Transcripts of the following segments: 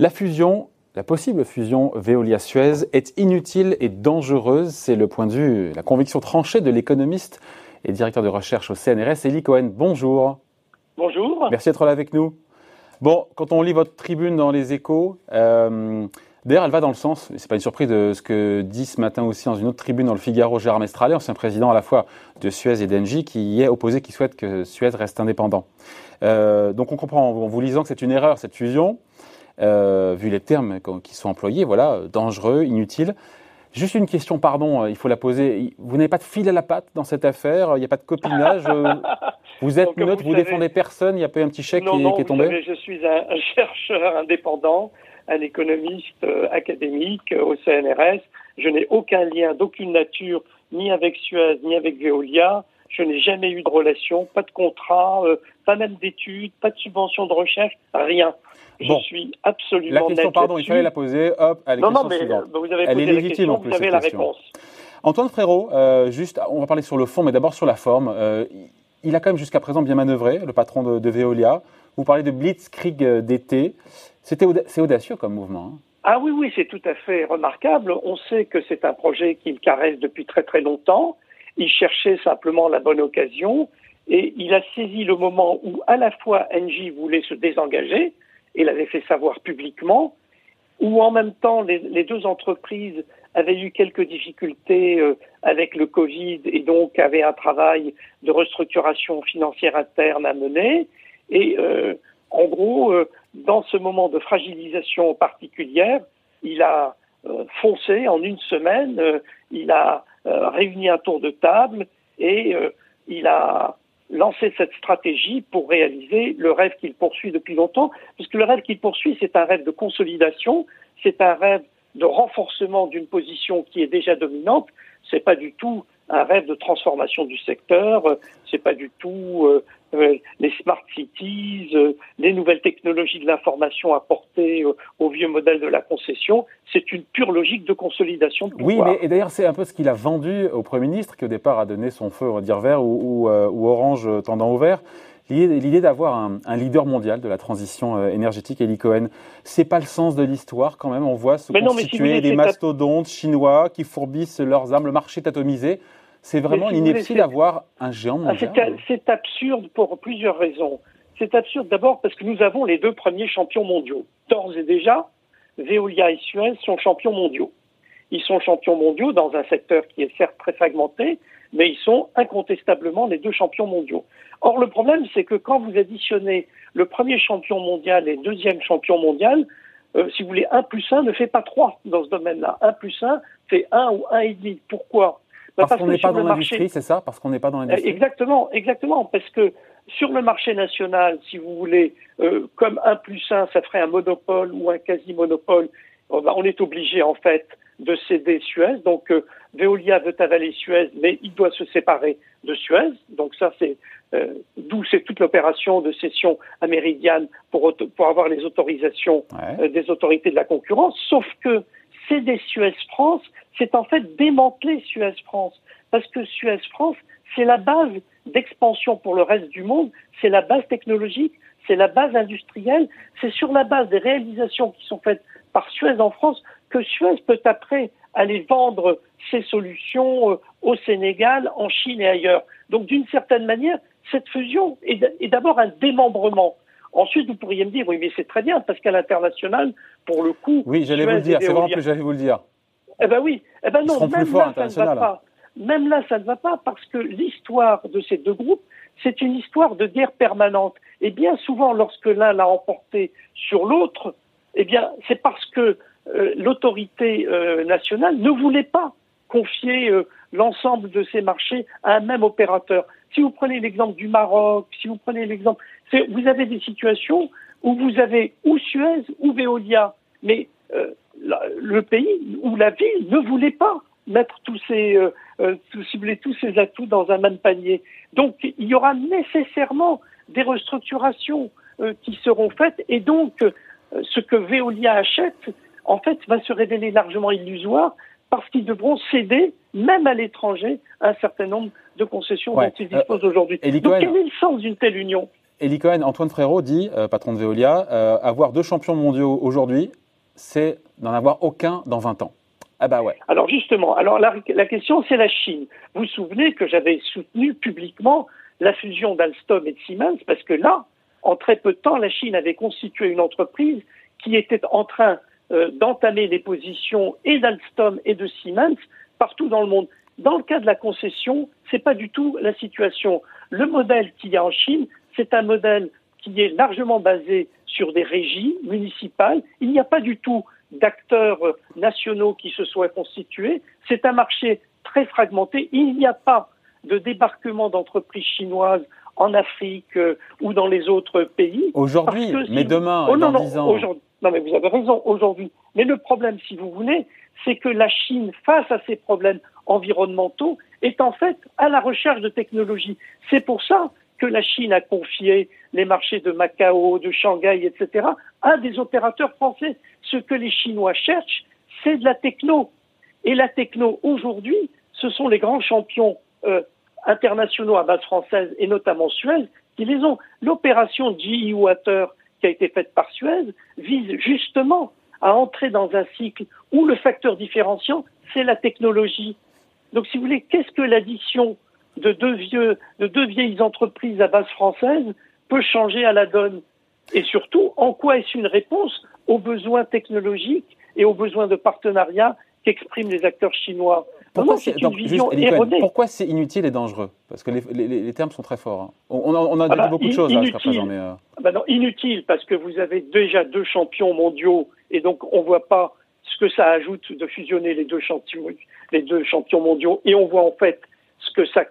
La fusion, la possible fusion Veolia-Suez est inutile et dangereuse. C'est le point de vue, la conviction tranchée de l'économiste et directeur de recherche au CNRS, Elie Cohen. Bonjour. Bonjour. Merci d'être là avec nous. Bon, quand on lit votre tribune dans les échos, euh, d'ailleurs, elle va dans le sens, c'est pas une surprise de ce que dit ce matin aussi dans une autre tribune dans le Figaro Gérard Mestralet, ancien président à la fois de Suez et d'Engie, qui y est opposé, qui souhaite que Suez reste indépendant. Euh, donc on comprend en vous lisant que c'est une erreur cette fusion. Euh, vu les termes qui sont employés, voilà, dangereux, inutile. Juste une question, pardon, euh, il faut la poser. Vous n'avez pas de fil à la patte dans cette affaire? Il n'y a pas de copinage Vous êtes neutre, vous, défendez personne Il n'y a pas eu un petit chèque qui, est tombé? Je suis un, chercheur indépendant, un économiste académique au CNRS. Je n'ai aucun lien d'aucune nature, ni avec Suez, ni avec Veolia. Je n'ai jamais eu de relation, pas de contrat, pas même d'études, pas de subvention de recherche, rien. Je suis absolument La question, pardon, il fallait la poser. Hop, allez, non, non, mais vous avez posé la question, vous avez la réponse. Antoine Frérot, euh, juste, on va parler sur le fond, mais d'abord sur la forme. Euh, il a quand même jusqu'à présent bien manœuvré, le patron de, Veolia. Vous parlez de blitzkrieg euh, d'été. C'est audacieux comme mouvement. Hein. Ah oui, oui, c'est tout à fait remarquable. On sait que c'est un projet qu'il caresse depuis très très longtemps. Il cherchait simplement la bonne occasion et il a saisi le moment où à la fois Engie voulait se désengager, et l'avait fait savoir publiquement, où en même temps les, deux entreprises avaient eu quelques difficultés euh, avec le Covid et donc avaient un travail de restructuration financière interne à mener. Et euh, en gros, euh, dans ce moment de fragilisation particulière, il a foncé en une semaine, il a réuni un tour de table et il a lancer cette stratégie pour réaliser le rêve qu'il poursuit depuis longtemps, puisque le rêve qu'il poursuit, c'est un rêve de consolidation, c'est un rêve de renforcement d'une position qui est déjà dominante, c'est pas du tout un rêve de transformation du secteur, c'est pas du tout euh, euh, les smart cities, euh, les nouvelles technologies de l'information apportées euh, au vieux modèle de la concession. C'est une pure logique de consolidation de Oui, mais et d'ailleurs, c'est un peu ce qu'il a vendu au Premier ministre, qui au départ a donné son feu, on va dire vert ou, ou, orange tendant au vert. L'idée d'avoir un, leader mondial de la transition énergétique, Eli Cohen, c'est pas le sens de l'histoire quand même. On voit se constituer des mastodontes chinois qui fourbissent leurs armes, le marché est atomisé. C'est vraiment si l'ineptie d'avoir un géant ah, mondial. C'est absurde pour plusieurs raisons. C'est absurde d'abord parce que nous avons les deux premiers champions mondiaux. D'ores et déjà, Veolia et Suez sont champions mondiaux. Ils sont champions mondiaux dans un secteur qui est certes très fragmenté, mais ils sont incontestablement les deux champions mondiaux. Or, le problème, c'est que quand vous additionnez le premier champion mondial et le deuxième champion mondial, euh, si vous voulez, 1 plus 1 ne fait pas 3 dans ce domaine-là. 1 plus 1 fait 1 ou 1,5. Pourquoi? Bah, parce, qu'on n'est pas dans l'industrie, c'est ça? Parce qu'on n'est pas dans l'industrie? Exactement, exactement. Parce que sur le marché national, si vous voulez, euh, comme un plus un, ça ferait un monopole ou un quasi-monopole, euh, bah, on est obligé en fait de céder Suez. Donc euh, Veolia veut avaler Suez, mais il doit se séparer de Suez. Donc ça, c'est d'où c'est toute l'opération de cession américaine pour, pour avoir les autorisations des autorités de la concurrence. Sauf que céder Suez France, c'est en fait démanteler Suez France. Parce que Suez France, c'est la base d'expansion pour le reste du monde, c'est la base technologique, c'est la base industrielle, c'est sur la base des réalisations qui sont faites par Suez en France que Suez peut après aller vendre ses solutions euh, au Sénégal, en Chine et ailleurs. Donc d'une certaine manière, cette fusion est d'abord un démembrement. Ensuite, vous pourriez me dire, oui, mais c'est très bien, parce qu'à l'international, pour le coup. Oui, j'allais vous le dire, c'est vraiment que j'allais vous le dire. Eh ben oui, eh ben non, même là, ça ne va pas. Même là, ça ne va pas, parce que l'histoire de ces deux groupes, c'est une histoire de guerre permanente. Et bien souvent, lorsque l'un l'a emporté sur l'autre, eh bien, c'est parce que l'autorité euh, nationale ne voulait pas confier euh, l'ensemble de ces marchés à un même opérateur. Si vous prenez l'exemple du Maroc, si vous prenez l'exemple, vous avez des situations où vous avez ou Suez ou Veolia, mais euh, le pays ou la ville ne voulait pas mettre tous ces, euh, euh tous ces atouts dans un même panier. Donc il y aura nécessairement des restructurations euh, qui seront faites et donc ce que Veolia achète, en fait, va se révéler largement illusoire parce qu'ils devront céder même à l'étranger, un certain nombre de concessions dont ils disposent aujourd'hui. Donc quel est le sens d'une telle union? Eli Cohen, Antoine Frérot dit, patron de Veolia, avoir deux champions mondiaux aujourd'hui, c'est n'en avoir aucun dans 20 ans. Ah bah ouais. Alors justement, alors la, la question c'est la Chine. Vous vous souvenez que j'avais soutenu publiquement la fusion d'Alstom et de Siemens parce que là, en très peu de temps, la Chine avait constitué une entreprise qui était en train euh, d'entamer les positions et d'Alstom et de Siemens partout dans le monde. Dans le cas de la concession, c'est pas du tout la situation. Le modèle qu'il y a en Chine, c'est un modèle qui est largement basé sur des régies municipales. Il n'y a pas du tout d'acteurs nationaux qui se soient constitués. C'est un marché très fragmenté. Il n'y a pas de débarquement d'entreprises chinoises en Afrique euh, ou dans les autres pays. Aujourd'hui, mais demain, oh, dans non, ans. Non, mais vous avez raison, aujourd'hui. Mais le problème, si vous voulez, c'est que la Chine, face à ces problèmes environnementaux, est en fait à la recherche de technologies. C'est pour ça que la Chine a confié les marchés de Macao, de Shanghai, etc., à des opérateurs français. Ce que les Chinois cherchent, c'est de la techno. Et la techno, aujourd'hui, ce sont les grands champions euh, internationaux à base française, et notamment Suez, qui les ont. L'opération GE Water, qui a été faite par Suez, vise justement à entrer dans un cycle où le facteur différenciant, c'est la technologie. Donc, si vous voulez, qu'est-ce que l'addition de deux, vieux, de deux vieilles entreprises à base française peut changer à la donne? Et surtout, en quoi est-ce une réponse aux besoins technologiques et aux besoins de partenariat qu'expriment les acteurs chinois? Pourquoi c'est inutile et dangereux? Parce que les, termes sont très forts. Hein. On, a ah dit bah, beaucoup de choses jusqu'à présent. Mais euh. ah bah non, inutile parce que vous avez déjà deux champions mondiaux et donc on ne voit pas ce que ça ajoute de fusionner les deux champions, les deux champions mondiaux et on voit en fait ce que ça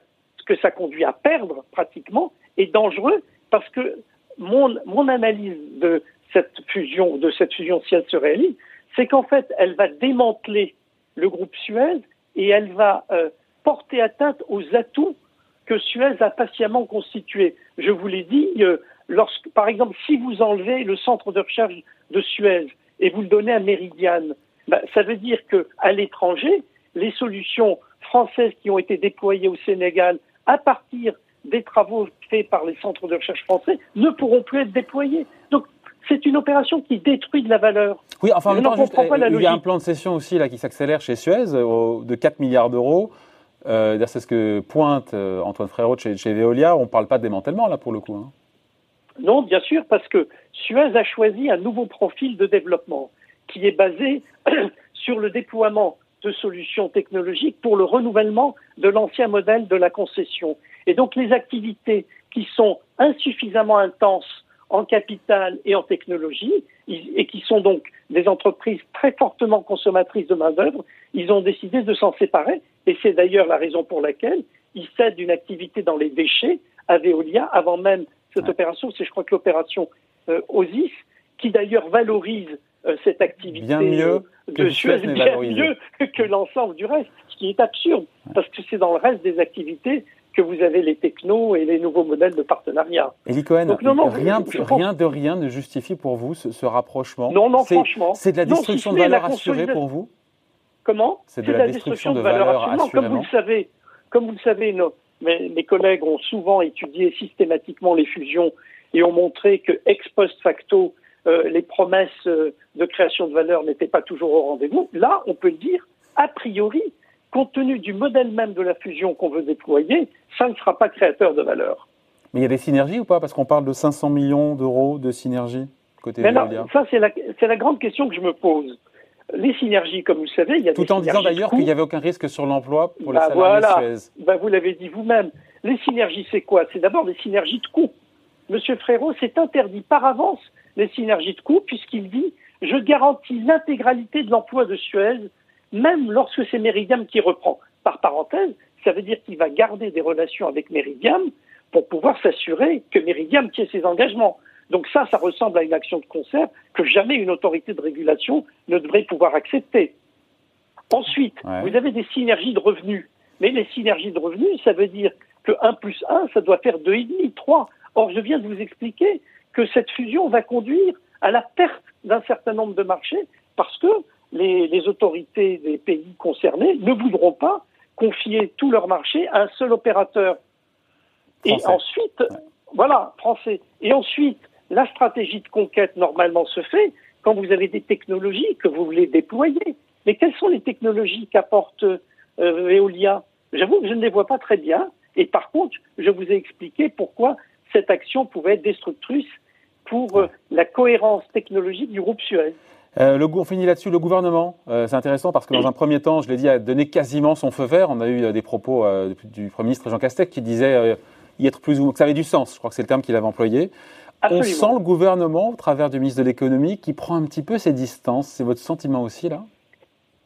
que ça conduit à perdre pratiquement est dangereux parce que mon, mon analyse de cette fusion, de cette fusion si elle se réalise, c'est qu'en fait, elle va démanteler le groupe Suez et elle va euh, porter atteinte aux atouts que Suez a patiemment constitués. Je vous l'ai dit, euh, lorsque, par exemple, si vous enlevez le centre de recherche de Suez et vous le donnez à Meridian, ben, ça veut dire qu'à l'étranger, les solutions françaises qui ont été déployées au Sénégal à partir des travaux faits par les centres de recherche français, ne pourront plus être déployés. Donc, c'est une opération qui détruit de la valeur. Oui, enfin, en même temps, il y a un plan de cession aussi là, qui s'accélère chez Suez de 4 milliards d'euros. Euh, c'est ce que pointe euh, Antoine Frérot chez, chez, Veolia. On ne parle pas de démantèlement, là, pour le coup. Hein. Non, bien sûr, parce que Suez a choisi un nouveau profil de développement qui est basé sur le déploiement de solutions technologiques pour le renouvellement de l'ancien modèle de la concession. Et donc les activités qui sont insuffisamment intenses en capital et en technologie, et qui sont donc des entreprises très fortement consommatrices de main-d'œuvre, ils ont décidé de s'en séparer. Et c'est d'ailleurs la raison pour laquelle ils cèdent une activité dans les déchets à Veolia avant même cette opération. C'est, je crois, que l'opération euh, OSIS, qui d'ailleurs valorise euh, cette activité bien mieux de Suez bien mieux que l'ensemble du reste, ce qui est absurde, parce que c'est dans le reste des activités que vous avez les technos et les nouveaux modèles de partenariat. Elie Cohen, rien, rien de rien ne justifie pour vous ce, rapprochement Non, non, franchement. C'est de la destruction de valeur assurée pour vous Comment C'est de, la, destruction, de valeur, assurée. Comme vous le savez, comme vous le savez mes, mes, collègues ont souvent étudié systématiquement les fusions et ont montré que ex post facto, euh, les promesses euh, de création de valeur n'étaient pas toujours au rendez-vous. Là, on peut le dire, a priori, compte tenu du modèle même de la fusion qu'on veut déployer, ça ne sera pas créateur de valeur. Mais il y a des synergies ou pas? Parce qu'on parle de 500 millions d'euros de synergies côté Mais Ça, c'est la, la, grande question que je me pose. Les synergies, comme vous le savez, il y a Tout en disant d'ailleurs qu'il n'y avait aucun risque sur l'emploi pour les bah, salariés voilà. Bah, vous l'avez dit vous-même. Les synergies, c'est quoi? C'est d'abord des synergies de coûts. Monsieur Frérot s'est interdit par avance les synergies de coûts puisqu'il dit je garantis l'intégralité de l'emploi de Suez même lorsque c'est Meridiam qui reprend. Par parenthèse, ça veut dire qu'il va garder des relations avec Meridiam pour pouvoir s'assurer que Meridiam tient ses engagements. Donc ça, ça ressemble à une action de concert que jamais une autorité de régulation ne devrait pouvoir accepter. Ensuite, vous avez des synergies de revenus. Mais les synergies de revenus, ça veut dire que 1 plus 1, ça doit faire 2,5, 3. Or, je viens de vous expliquer que cette fusion va conduire à la perte d'un certain nombre de marchés parce que les, autorités des pays concernés ne voudront pas confier tout leur marché à un seul opérateur. Et ensuite, voilà, français. Et ensuite, la stratégie de conquête, normalement, se fait quand vous avez des technologies que vous voulez déployer. Mais quelles sont les technologies qu'apporte euh, Veolia? J'avoue que je ne les vois pas très bien. Et par contre, je vous ai expliqué pourquoi cette action pouvait être destructrice pour euh, la cohérence technologique du groupe Suez. Euh, le, on finit là-dessus. Le gouvernement, euh, c'est intéressant parce que dans un premier temps, je l'ai dit, a donné quasiment son feu vert. On a eu des propos du Premier ministre Jean Castex qui disait y être plus ou que ça avait du sens. Je crois que c'est le terme qu'il avait employé. On sent le gouvernement, au travers du ministre de l'économie, qui prend un petit peu ses distances. C'est votre sentiment aussi là?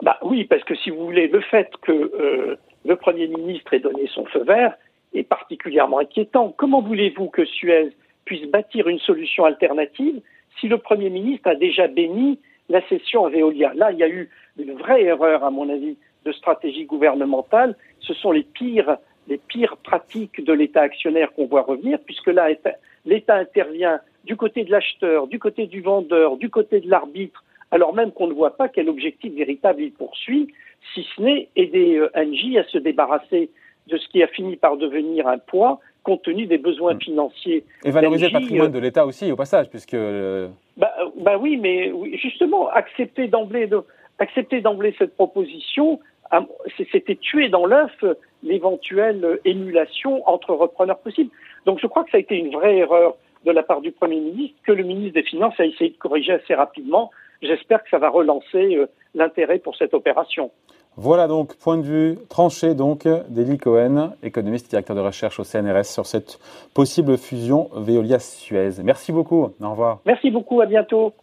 Bah, Oui, parce que si vous voulez, le fait que le Premier ministre ait donné son feu vert est particulièrement inquiétant. Comment voulez-vous que Suez puisse bâtir une solution alternative si le Premier ministre a déjà béni la cession à Veolia Là, il y a eu une vraie erreur, à mon avis, de stratégie gouvernementale. Ce sont les pires, les pires pratiques de l'État actionnaire qu'on voit revenir, puisque là, l'État intervient du côté de l'acheteur, du côté du vendeur, du côté de l'arbitre, alors même qu'on ne voit pas quel objectif véritable il poursuit, si ce n'est aider euh, Engie à se débarrasser de ce qui a fini par devenir un poids compte tenu des besoins hmm. financiers. Et valoriser le patrimoine euh, de l'État aussi, au passage, puisque. Bah, bah, oui, mais justement, accepter d'emblée, accepter d'emblée cette proposition, c'était tuer dans l'œuf l'éventuelle émulation entre repreneurs possibles. Donc je crois que ça a été une vraie erreur de la part du Premier ministre, que le ministre des Finances a essayé de corriger assez rapidement. J'espère que ça va relancer l'intérêt pour cette opération. Voilà donc, point de vue tranché donc d'Eli Cohen, économiste et directeur de recherche au CNRS sur cette possible fusion Veolia-Suez. Merci beaucoup, au revoir. Merci beaucoup, à bientôt.